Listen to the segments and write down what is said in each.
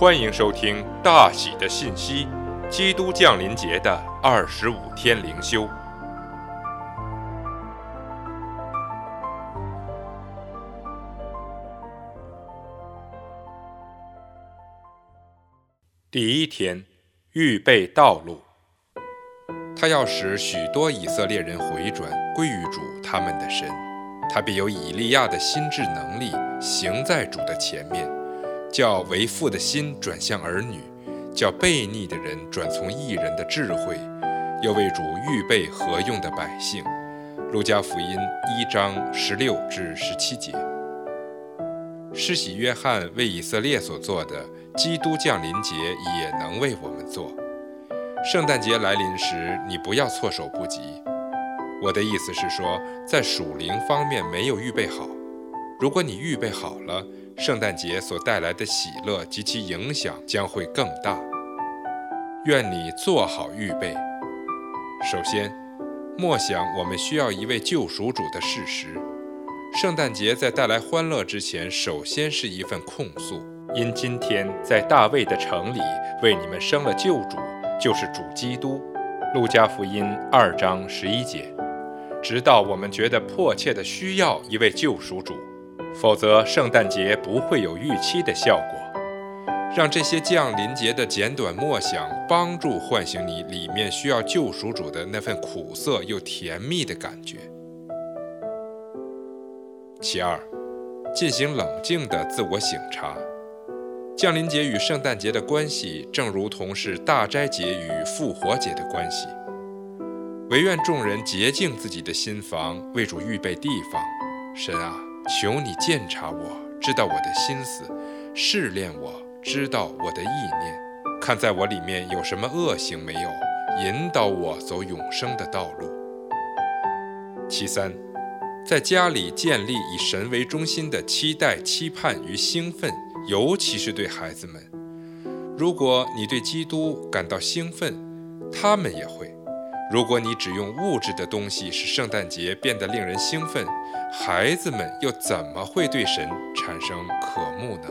欢迎收听大喜的信息——基督降临节的二十五天灵修。第一天，预备道路。他要使许多以色列人回转归于主他们的神，他必有以利亚的心智能力行在主的前面。叫为父的心转向儿女，叫悖逆的人转从异人的智慧，又为主预备合用的百姓。路加福音一章十六至十七节。施洗约翰为以色列所做的，基督降临节也能为我们做。圣诞节来临时，你不要措手不及。我的意思是说，在属灵方面没有预备好。如果你预备好了，圣诞节所带来的喜乐及其影响将会更大。愿你做好预备。首先，默想我们需要一位救赎主的事实。圣诞节在带来欢乐之前，首先是一份控诉：因今天在大卫的城里为你们生了救主，就是主基督。路加福音二章十一节。直到我们觉得迫切的需要一位救赎主。否则，圣诞节不会有预期的效果。让这些降临节的简短默想帮助唤醒你里面需要救赎主的那份苦涩又甜蜜的感觉。其二，进行冷静的自我省察。降临节与圣诞节的关系，正如同是大斋节与复活节的关系。唯愿众人洁净自己的心房，为主预备地方。神啊！求你鉴察我，知道我的心思；试炼我，知道我的意念。看在我里面有什么恶行没有，引导我走永生的道路。其三，在家里建立以神为中心的期待、期盼与兴奋，尤其是对孩子们。如果你对基督感到兴奋，他们也会。如果你只用物质的东西使圣诞节变得令人兴奋，孩子们又怎么会对神产生渴慕呢？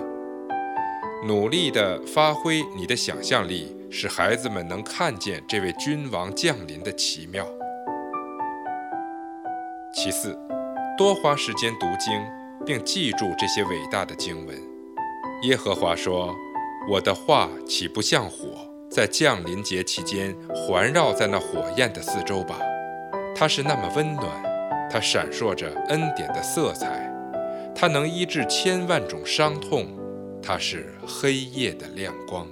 努力地发挥你的想象力，使孩子们能看见这位君王降临的奇妙。其次，多花时间读经，并记住这些伟大的经文。耶和华说：“我的话岂不像火？”在降临节期间，环绕在那火焰的四周吧。它是那么温暖，它闪烁着恩典的色彩，它能医治千万种伤痛，它是黑夜的亮光。